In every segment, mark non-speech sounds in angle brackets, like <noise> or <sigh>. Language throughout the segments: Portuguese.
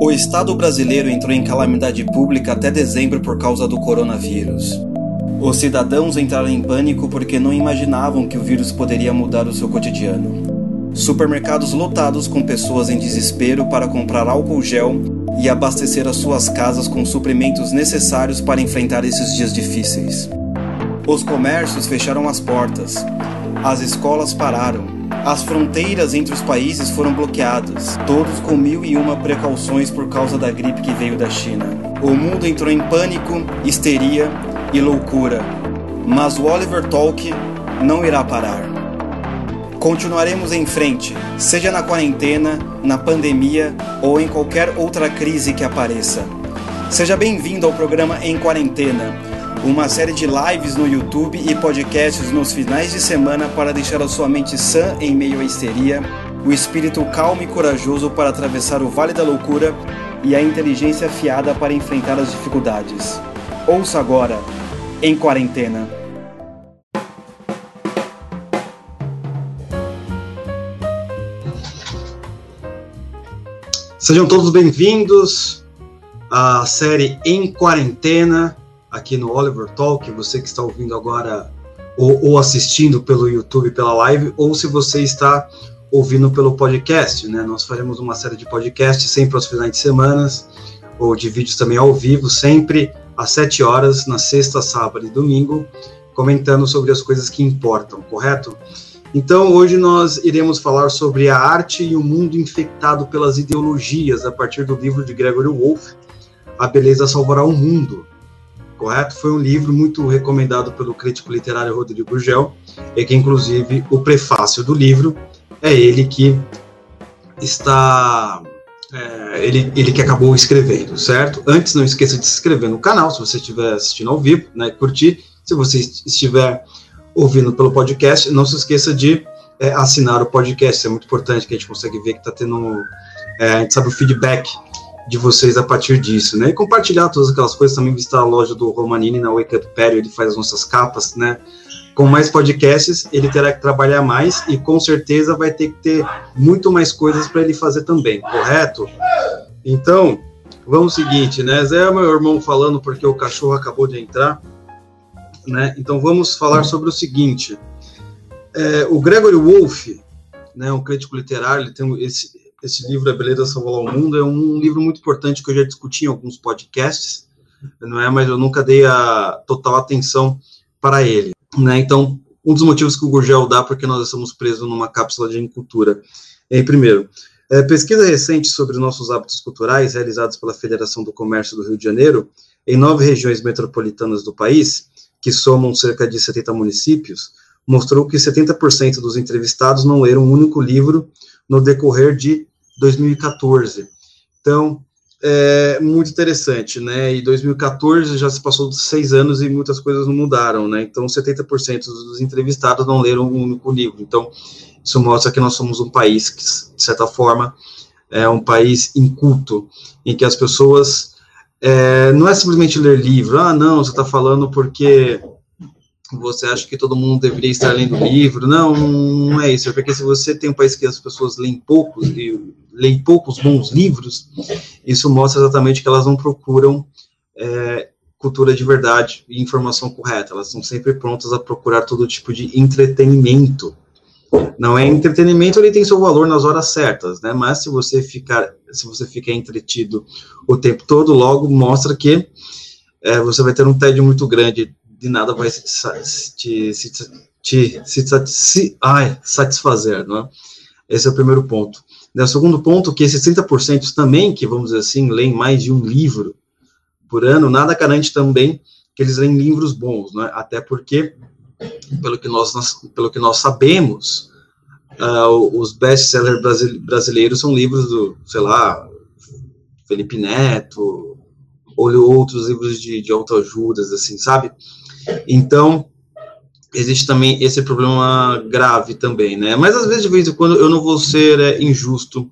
O Estado brasileiro entrou em calamidade pública até dezembro por causa do coronavírus. Os cidadãos entraram em pânico porque não imaginavam que o vírus poderia mudar o seu cotidiano. Supermercados lotados com pessoas em desespero para comprar álcool gel e abastecer as suas casas com suprimentos necessários para enfrentar esses dias difíceis. Os comércios fecharam as portas, as escolas pararam, as fronteiras entre os países foram bloqueadas, todos com mil e uma precauções por causa da gripe que veio da China. O mundo entrou em pânico, histeria e loucura, mas o Oliver Talk não irá parar. Continuaremos em frente, seja na quarentena, na pandemia ou em qualquer outra crise que apareça. Seja bem-vindo ao programa Em Quarentena, uma série de lives no YouTube e podcasts nos finais de semana para deixar a sua mente sã em meio à histeria, o espírito calmo e corajoso para atravessar o vale da loucura e a inteligência afiada para enfrentar as dificuldades. Ouça agora em quarentena. Sejam todos bem-vindos à série Em Quarentena, aqui no Oliver Talk. Você que está ouvindo agora ou, ou, assistindo pelo YouTube, pela live, ou se você está ouvindo pelo podcast, né? Nós faremos uma série de podcasts sempre aos finais de semana, ou de vídeos também ao vivo, sempre às 7 horas, na sexta, sábado e domingo, comentando sobre as coisas que importam, correto? Então, hoje nós iremos falar sobre a arte e o mundo infectado pelas ideologias, a partir do livro de Gregory Wolfe, A Beleza Salvará o Mundo. Correto? Foi um livro muito recomendado pelo crítico literário Rodrigo Gurgel, e que, inclusive, o prefácio do livro é ele que está é, ele, ele que acabou escrevendo, certo? Antes, não esqueça de se inscrever no canal, se você estiver assistindo ao vivo, né, curtir. Se você estiver ouvindo pelo podcast, não se esqueça de é, assinar o podcast, é muito importante que a gente consegue ver que está tendo, é, a gente sabe o feedback de vocês a partir disso, né? E compartilhar todas aquelas coisas, também visitar a loja do Romanini na Wake Up Perry, ele faz as nossas capas, né? com mais podcasts, ele terá que trabalhar mais e com certeza vai ter que ter muito mais coisas para ele fazer também, correto? Então, vamos ao seguinte, né? Zé é meu irmão falando porque o cachorro acabou de entrar, né? Então vamos falar sobre o seguinte. É, o Gregory Wolfe, né, um crítico literário, ele tem esse, esse livro, A Beleza Salvar o Mundo, é um livro muito importante que eu já discuti em alguns podcasts, não é? Mas eu nunca dei a total atenção para ele. Né? Então, um dos motivos que o Gurgel dá porque nós estamos presos numa cápsula de cultura. É, primeiro, é, pesquisa recente sobre nossos hábitos culturais, realizadas pela Federação do Comércio do Rio de Janeiro, em nove regiões metropolitanas do país, que somam cerca de 70 municípios, mostrou que 70% dos entrevistados não leram um único livro no decorrer de 2014. Então, é muito interessante, né? E 2014 já se passou seis anos e muitas coisas não mudaram, né? Então, 70% dos entrevistados não leram um único livro. Então, isso mostra que nós somos um país que, de certa forma, é um país inculto, em que as pessoas é, não é simplesmente ler livro. Ah, não, você está falando porque você acha que todo mundo deveria estar lendo livro. Não, não é isso. É porque se você tem um país que as pessoas leem poucos e leem poucos bons livros, isso mostra exatamente que elas não procuram é, cultura de verdade e informação correta. Elas estão sempre prontas a procurar todo tipo de entretenimento. Não é entretenimento, ele tem seu valor nas horas certas, né? Mas se você ficar, se você ficar entretido o tempo todo, logo mostra que é, você vai ter um tédio muito grande de nada vai te, te, te ai, satisfazer, não é? Esse é o primeiro ponto. O segundo ponto, que esses 30% também, que vamos dizer assim, leem mais de um livro por ano, nada garante também que eles leem livros bons, né? Até porque, pelo que nós, pelo que nós sabemos, uh, os best-sellers brasileiros são livros do, sei lá, Felipe Neto, ou outros livros de, de autoajudas, assim, sabe? Então, existe também esse problema grave também, né? Mas às vezes, de vez em quando, eu não vou ser é, injusto,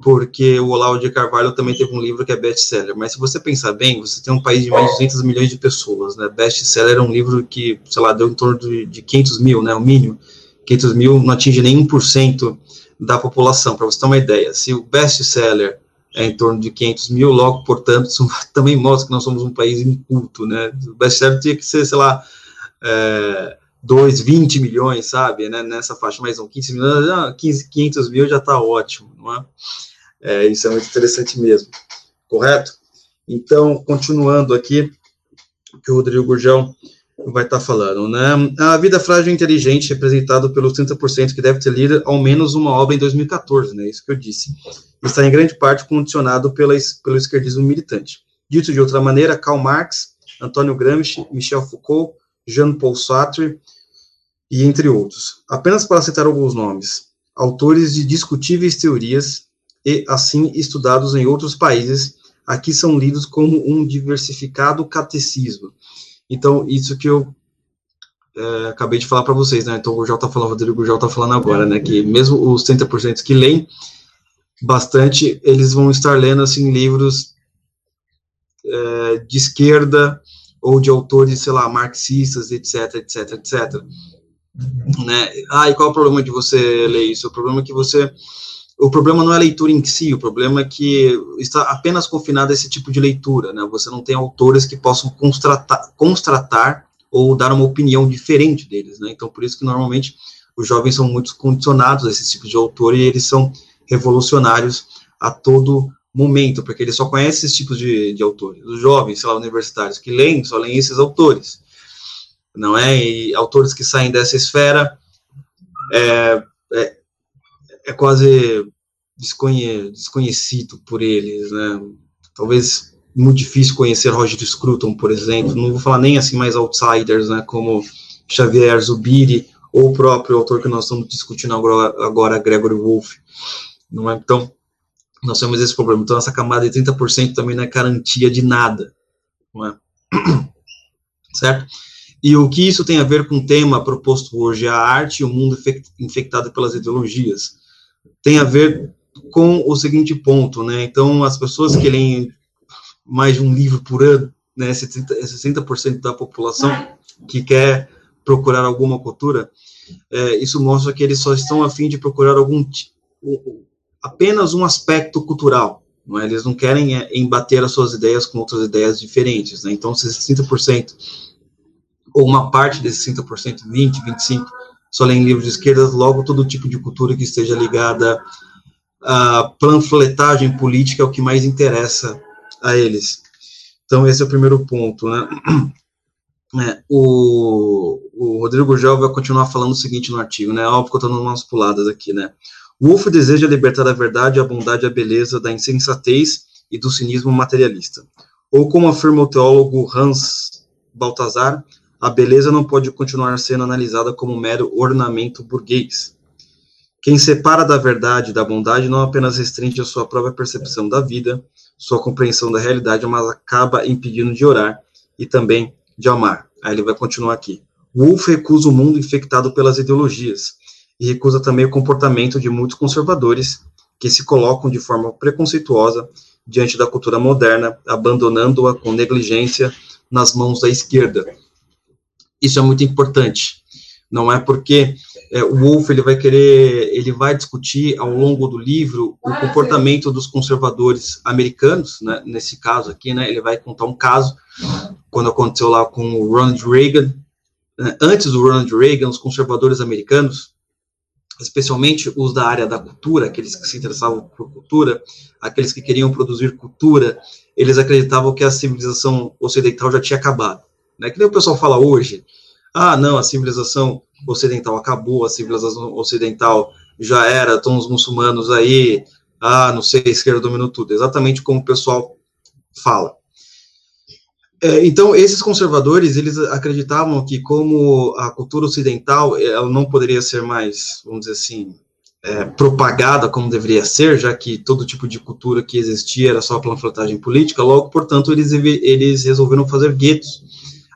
porque o Olavo de Carvalho também teve um livro que é best-seller. Mas se você pensar bem, você tem um país de mais de 200 milhões de pessoas, né? Best-seller é um livro que, sei lá, deu em torno de, de 500 mil, né? O mínimo. 500 mil não atinge nem 1% da população, para você ter uma ideia. Se o best-seller é em torno de 500 mil, logo, portanto, <laughs> também mostra que nós somos um país inculto, né? O best-seller tinha que ser, sei lá, é, 2, 20 milhões, sabe, né, nessa faixa, mas não, 15 milhões, 15, 500 mil já está ótimo, não é? é? Isso é muito interessante mesmo, correto? Então, continuando aqui, que o Rodrigo Gurgel vai estar tá falando, né? A vida frágil e inteligente, representado pelos 30% que deve ter lido ao menos uma obra em 2014, né? Isso que eu disse. Está em grande parte condicionado pela, pelo esquerdismo militante. Dito de outra maneira, Karl Marx, Antônio Gramsci, Michel Foucault, Jean-Paul Sartre e entre outros. Apenas para citar alguns nomes. Autores de discutíveis teorias e, assim, estudados em outros países, aqui são lidos como um diversificado catecismo então, isso que eu é, acabei de falar para vocês, né? Então, o Gurgel está falando, o Rodrigo Gurgel está falando agora, né? Que mesmo os 30% que leem bastante, eles vão estar lendo, assim, livros é, de esquerda ou de autores, sei lá, marxistas, etc, etc, etc. Né? Ah, e qual é o problema de você ler isso? O problema é que você o problema não é a leitura em si, o problema é que está apenas confinado a esse tipo de leitura, né? Você não tem autores que possam constratar, constratar ou dar uma opinião diferente deles, né? Então, por isso que normalmente os jovens são muito condicionados a esse tipo de autor e eles são revolucionários a todo momento, porque eles só conhecem esses tipos de, de autores. Os jovens, sei lá, universitários que leem, só leem esses autores, não é? E autores que saem dessa esfera é, é, é quase desconhe desconhecido por eles, né? Talvez muito difícil conhecer Roger Scruton, por exemplo. Não vou falar nem assim mais outsiders, né? Como Xavier Zubiri ou o próprio autor que nós estamos discutindo agora, agora Gregory Wolfe. Não é? Então, nós temos esse problema. Então, essa camada de 30% também não é garantia de nada. Não é? <coughs> Certo? E o que isso tem a ver com o tema proposto hoje, a arte e o mundo infectado pelas ideologias? tem a ver com o seguinte ponto, né? Então, as pessoas que leem mais de um livro por ano, né, 60%, 60 da população que quer procurar alguma cultura, é, isso mostra que eles só estão a fim de procurar algum apenas um aspecto cultural, não é? Eles não querem é, embater as suas ideias com outras ideias diferentes, né? Então, se 60% ou uma parte desses 60%, 20, 25 só leem livros de esquerda, logo todo tipo de cultura que esteja ligada à panfletagem política é o que mais interessa a eles. Então, esse é o primeiro ponto, né? É, o, o Rodrigo Gel vai continuar falando o seguinte no artigo, né? Óbvio que eu estou dando umas puladas aqui, né? Wolff deseja libertar a verdade, a bondade a beleza da insensatez e do cinismo materialista. Ou como afirma o teólogo Hans Baltazar, a beleza não pode continuar sendo analisada como mero ornamento burguês. Quem separa da verdade e da bondade não apenas restringe a sua própria percepção da vida, sua compreensão da realidade, mas acaba impedindo de orar e também de amar. Aí ele vai continuar aqui. Wolff recusa o mundo infectado pelas ideologias e recusa também o comportamento de muitos conservadores que se colocam de forma preconceituosa diante da cultura moderna, abandonando-a com negligência nas mãos da esquerda, isso é muito importante. Não é porque é, o Wolff ele vai querer, ele vai discutir ao longo do livro o comportamento dos conservadores americanos, né, nesse caso aqui, né, ele vai contar um caso quando aconteceu lá com o Ronald Reagan. Né, antes do Ronald Reagan, os conservadores americanos, especialmente os da área da cultura, aqueles que se interessavam por cultura, aqueles que queriam produzir cultura, eles acreditavam que a civilização ocidental já tinha acabado. Né? Que nem o pessoal fala hoje, ah, não, a civilização ocidental acabou, a civilização ocidental já era, estão os muçulmanos aí, ah, não sei, a esquerda dominou tudo, exatamente como o pessoal fala. É, então, esses conservadores, eles acreditavam que como a cultura ocidental, ela não poderia ser mais, vamos dizer assim, é, propagada como deveria ser, já que todo tipo de cultura que existia era só panfletagem política, logo, portanto, eles, eles resolveram fazer guetos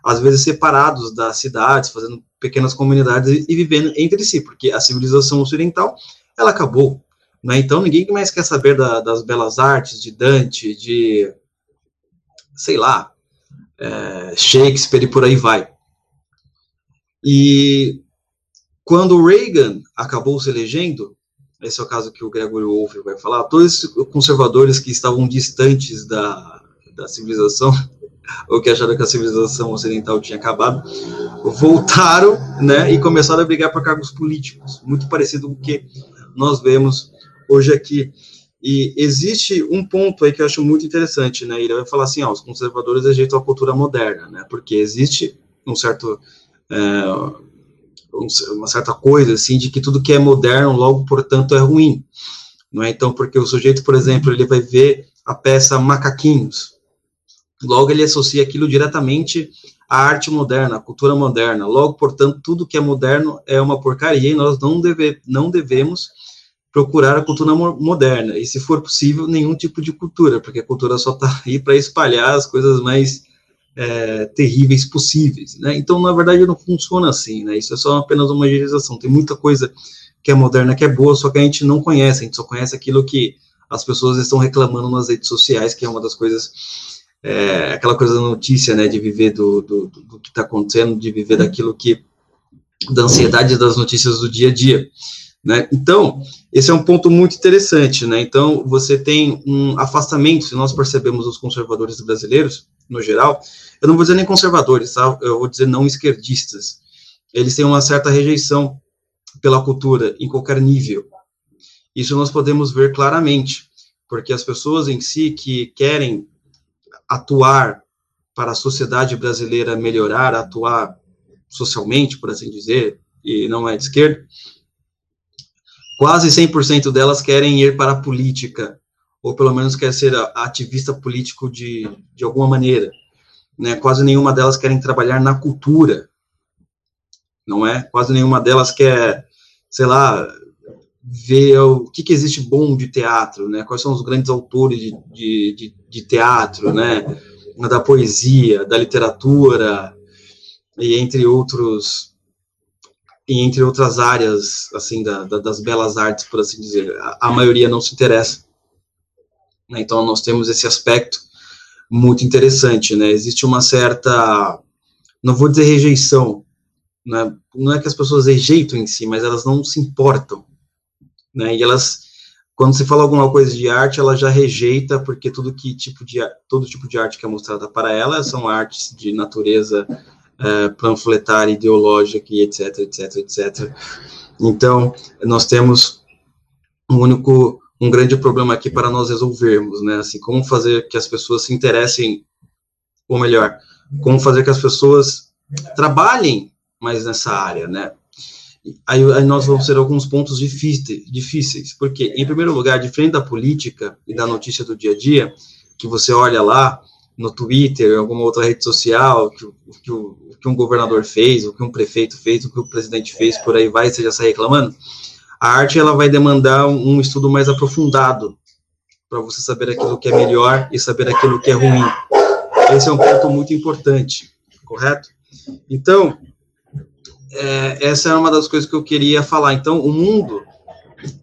às vezes separados das cidades, fazendo pequenas comunidades e vivendo entre si, porque a civilização ocidental, ela acabou, né? Então ninguém mais quer saber da, das belas artes, de Dante, de, sei lá, é, Shakespeare e por aí vai. E quando Reagan acabou se elegendo, esse é o caso que o Gregory Wolff vai falar, todos os conservadores que estavam distantes da, da civilização, <laughs> ou que acharam que a civilização ocidental tinha acabado, voltaram, né, e começaram a brigar por cargos políticos, muito parecido com o que nós vemos hoje aqui. E existe um ponto aí que eu acho muito interessante, né, ele vai falar assim, ó, os conservadores rejeitam a cultura moderna, né, porque existe um certo... É, uma certa coisa assim de que tudo que é moderno logo portanto é ruim não é? Então porque o sujeito por exemplo ele vai ver a peça macaquinhos logo ele associa aquilo diretamente à arte moderna à cultura moderna logo portanto tudo que é moderno é uma porcaria e nós não deve, não devemos procurar a cultura moderna e se for possível nenhum tipo de cultura porque a cultura só está aí para espalhar as coisas mais é, terríveis possíveis, né? Então, na verdade, não funciona assim, né? Isso é só apenas uma generalização. Tem muita coisa que é moderna, que é boa, só que a gente não conhece, a gente só conhece aquilo que as pessoas estão reclamando nas redes sociais, que é uma das coisas, é, aquela coisa da notícia, né? De viver do, do, do que está acontecendo, de viver daquilo que, da ansiedade das notícias do dia a dia. Né? Então, esse é um ponto muito interessante. Né? Então, você tem um afastamento, se nós percebemos os conservadores brasileiros, no geral, eu não vou dizer nem conservadores, tá? eu vou dizer não esquerdistas. Eles têm uma certa rejeição pela cultura em qualquer nível. Isso nós podemos ver claramente, porque as pessoas em si que querem atuar para a sociedade brasileira melhorar, atuar socialmente, por assim dizer, e não é de esquerda, quase 100% delas querem ir para a política, ou pelo menos quer ser ativista político de, de alguma maneira. Né? Quase nenhuma delas querem trabalhar na cultura, não é? Quase nenhuma delas quer, sei lá, ver o que, que existe bom de teatro, né? Quais são os grandes autores de, de, de, de teatro, né? Da poesia, da literatura, e entre outros e entre outras áreas, assim, da, da, das belas artes, por assim dizer, a, a maioria não se interessa. Né? Então, nós temos esse aspecto muito interessante, né? Existe uma certa, não vou dizer rejeição, né? não é que as pessoas rejeitam em si, mas elas não se importam, né? E elas, quando se fala alguma coisa de arte, ela já rejeita, porque tudo que tipo de, todo tipo de arte que é mostrada para ela são artes de natureza é, panfletária, ideológica e etc, etc, etc. Então, nós temos um único, um grande problema aqui para nós resolvermos, né? Assim, como fazer que as pessoas se interessem, ou melhor, como fazer que as pessoas trabalhem mais nessa área, né? Aí, aí, nós vamos ter alguns pontos difíceis, porque, em primeiro lugar, diferente da política e da notícia do dia a dia, que você olha lá no Twitter, alguma outra rede social, que, que o que um governador fez, o que um prefeito fez, o que o presidente fez, por aí vai, você já está reclamando, a arte ela vai demandar um estudo mais aprofundado para você saber aquilo que é melhor e saber aquilo que é ruim. Esse é um ponto muito importante, correto? Então, é, essa é uma das coisas que eu queria falar. Então, o mundo,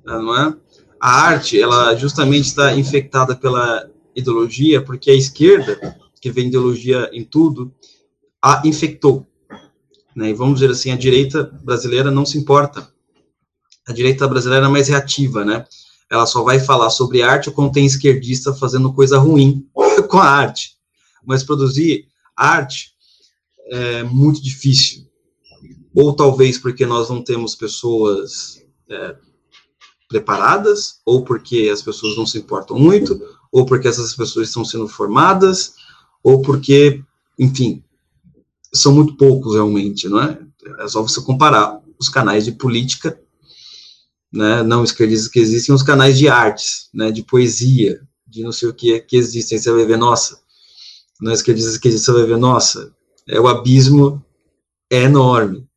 não é? A arte, ela justamente está infectada pela ideologia, porque a esquerda, que vê ideologia em tudo, a infectou. Né? E vamos dizer assim, a direita brasileira não se importa. A direita brasileira é mais reativa, né? Ela só vai falar sobre arte quando tem esquerdista fazendo coisa ruim <laughs> com a arte. Mas produzir arte é muito difícil. Ou talvez porque nós não temos pessoas é, preparadas, ou porque as pessoas não se importam muito, ou porque essas pessoas estão sendo formadas, ou porque, enfim, são muito poucos realmente, não é? É só você comparar os canais de política, né, não esquerdistas que existem, os canais de artes, né, de poesia, de não sei o que que existem, você vai ver, nossa, não esquerdistas que existem, você vai ver, nossa, é o abismo é enorme.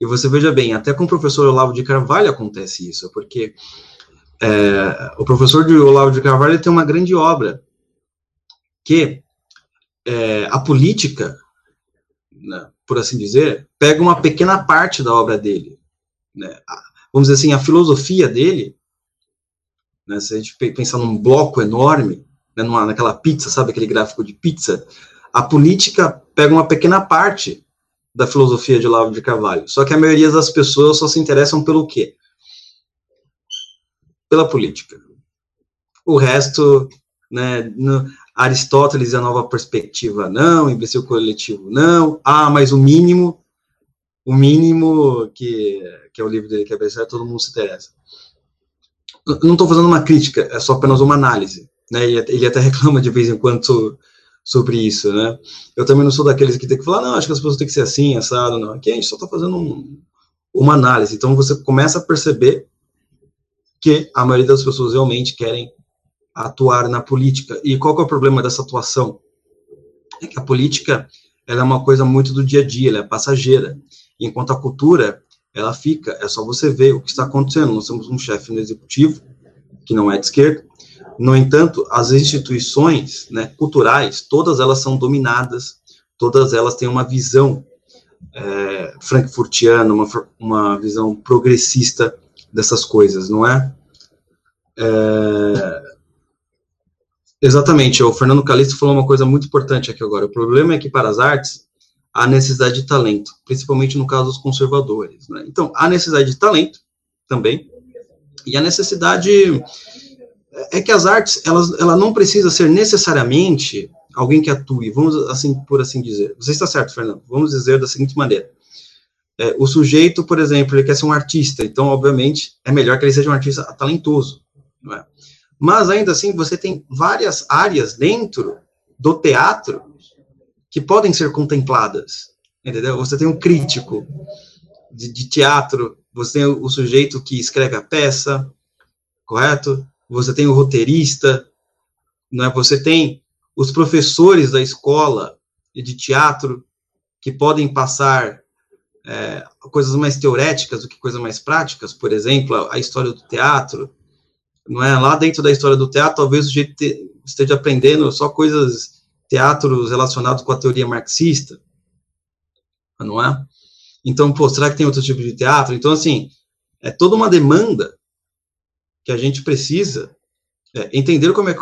E você veja bem, até com o professor Olavo de Carvalho acontece isso, porque é, o professor de Olavo de Carvalho tem uma grande obra, que é, a política né, por assim dizer, pega uma pequena parte da obra dele. Né? Vamos dizer assim, a filosofia dele, né, se a gente pensar num bloco enorme, né, numa, naquela pizza, sabe aquele gráfico de pizza, a política pega uma pequena parte da filosofia de Olavo de Carvalho. Só que a maioria das pessoas só se interessam pelo quê? pela política. O resto, né, no, Aristóteles e a nova perspectiva, não, imbecil coletivo, não, ah, mas o mínimo, o mínimo que, que é o livro dele, que é best todo mundo se interessa. Não estou fazendo uma crítica, é só apenas uma análise, né, ele até <laughs> reclama de vez em quando sobre isso, né, eu também não sou daqueles que tem que falar, não, acho que as pessoas têm que ser assim, assado, não, aqui a gente só está fazendo um, uma análise, então você começa a perceber que a maioria das pessoas realmente querem atuar na política. E qual é o problema dessa atuação? É que a política ela é uma coisa muito do dia a dia, ela é passageira. Enquanto a cultura, ela fica, é só você ver o que está acontecendo. Nós temos um chefe no executivo, que não é de esquerda. No entanto, as instituições né, culturais, todas elas são dominadas, todas elas têm uma visão é, frankfurtiana, uma, uma visão progressista dessas coisas, não é? é? Exatamente, o Fernando Calixto falou uma coisa muito importante aqui agora. O problema é que para as artes há necessidade de talento, principalmente no caso dos conservadores. Né? Então, há necessidade de talento também, e a necessidade é que as artes, elas, ela não precisa ser necessariamente alguém que atue, vamos assim, por assim dizer. Você está certo, Fernando, vamos dizer da seguinte maneira. É, o sujeito, por exemplo, ele quer ser um artista, então, obviamente, é melhor que ele seja um artista talentoso, não é? Mas, ainda assim, você tem várias áreas dentro do teatro que podem ser contempladas, entendeu? Você tem um crítico de, de teatro, você tem o, o sujeito que escreve a peça, correto? Você tem o roteirista, não é? Você tem os professores da escola de teatro que podem passar é, coisas mais teoréticas do que coisas mais práticas, por exemplo, a, história do teatro, não é? Lá dentro da história do teatro, talvez o jeito te, esteja aprendendo só coisas, teatros relacionados com a teoria marxista, não é? Então, pô, será que tem outro tipo de teatro? Então, assim, é toda uma demanda que a gente precisa é, entender como é que,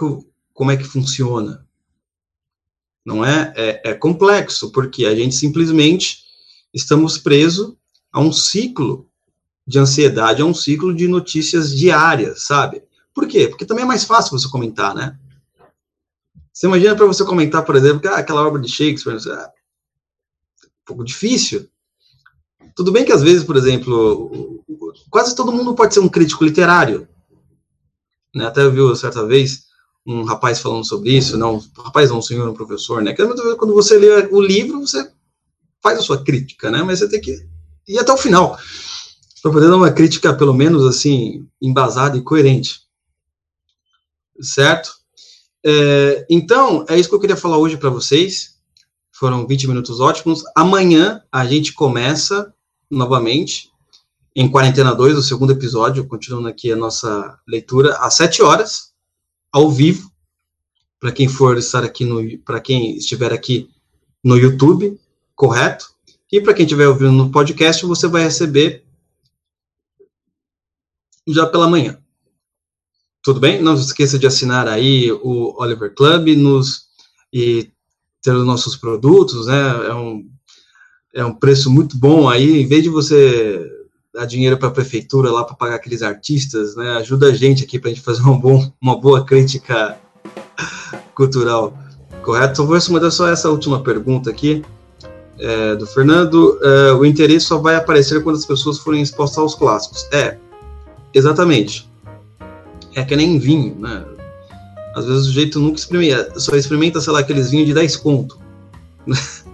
como é que funciona, não é? é? É complexo, porque a gente simplesmente estamos presos a um ciclo de ansiedade, a um ciclo de notícias diárias, sabe? Por quê? Porque também é mais fácil você comentar, né? Você imagina para você comentar, por exemplo, que ah, aquela obra de Shakespeare, ah, um pouco difícil. Tudo bem que às vezes, por exemplo, quase todo mundo pode ser um crítico literário. Né? Até viu certa vez um rapaz falando sobre isso, não, um rapaz não, um senhor, um professor, né? Que quando você lê o livro, você faz a sua crítica, né? Mas você tem que ir até o final para poder dar uma crítica, pelo menos assim, embasada e coerente. Certo? É, então, é isso que eu queria falar hoje para vocês. Foram 20 minutos ótimos. Amanhã a gente começa novamente em Quarentena 2, o segundo episódio, continuando aqui a nossa leitura, às 7 horas, ao vivo, para quem for estar aqui no, para quem estiver aqui no YouTube, correto? E para quem estiver ouvindo no podcast, você vai receber já pela manhã. Tudo bem? Não se esqueça de assinar aí o Oliver Club nos, e ter os nossos produtos, né? É um, é um preço muito bom aí. Em vez de você dar dinheiro para a prefeitura lá para pagar aqueles artistas, né? Ajuda a gente aqui para a gente fazer um bom, uma boa crítica cultural, correto? Eu vou responder só essa última pergunta aqui é, do Fernando, é, o interesse só vai aparecer quando as pessoas forem expostas aos clássicos. É, exatamente. É que nem vinho, né? Às vezes o jeito nunca experimenta, só experimenta, sei lá, aqueles vinhos de 10 conto. <laughs>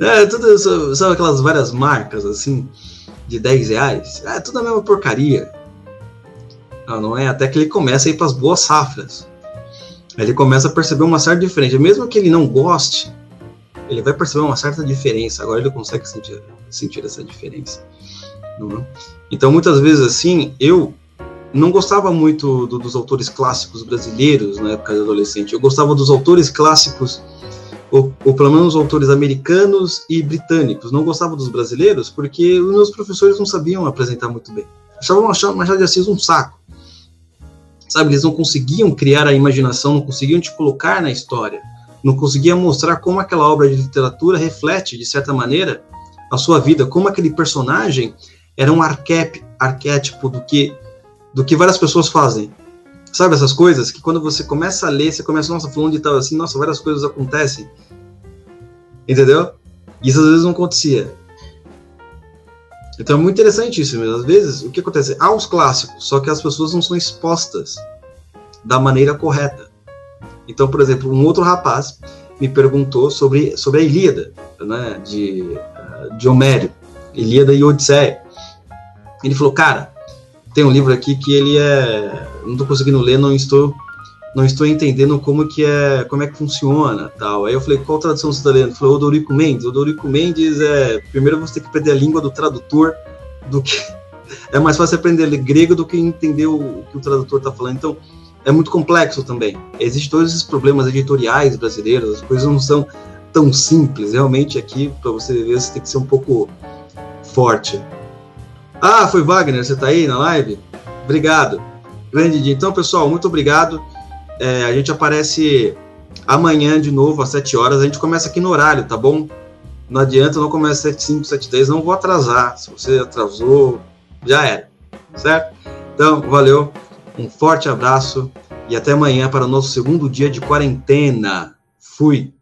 é, tudo, sabe aquelas várias marcas, assim, de 10 reais? É tudo a mesma porcaria. Não, não é? Até que ele começa a ir para as boas safras. Ele começa a perceber uma certa diferença. Mesmo que ele não goste, ele vai perceber uma certa diferença. Agora ele consegue sentir, sentir essa diferença. É? Então, muitas vezes, assim, eu não gostava muito do, dos autores clássicos brasileiros na época de adolescente. Eu gostava dos autores clássicos, ou, ou pelo menos os autores americanos e britânicos. Não gostava dos brasileiros porque os meus professores não sabiam apresentar muito bem. Achavam Machado de Assis um saco. Sabe, eles não conseguiam criar a imaginação, não conseguiam te colocar na história não conseguia mostrar como aquela obra de literatura reflete, de certa maneira, a sua vida, como aquele personagem era um arquétipo do que do que várias pessoas fazem. Sabe essas coisas que quando você começa a ler, você começa, nossa, falando de tal assim, nossa, várias coisas acontecem. Entendeu? Isso às vezes não acontecia. Então é muito interessante isso mesmo. Às vezes, o que acontece? Há os clássicos, só que as pessoas não são expostas da maneira correta. Então, por exemplo, um outro rapaz me perguntou sobre, sobre a Ilíada, né, de, de Homero, Ilíada e Odisseia. Ele falou, cara, tem um livro aqui que ele é, não estou conseguindo ler, não estou não estou entendendo como que é, como é que funciona, tal. Aí eu falei, qual tradução você está lendo? Ele falou, Odorico Mendes. Odorico Mendes é, primeiro você tem que aprender a língua do tradutor, do que <laughs> é mais fácil aprender grego do que entender o que o tradutor está falando. Então, é muito complexo também. Existem todos esses problemas editoriais brasileiros, as coisas não são tão simples. Realmente aqui, para você ver, você tem que ser um pouco forte. Ah, foi Wagner, você está aí na live? Obrigado. Grande dia. Então, pessoal, muito obrigado. É, a gente aparece amanhã de novo, às 7 horas. A gente começa aqui no horário, tá bom? Não adianta, não começa às 7, 5, 7, 10, não vou atrasar. Se você atrasou, já era, certo? Então, valeu, um forte abraço e até amanhã para o nosso segundo dia de quarentena. Fui!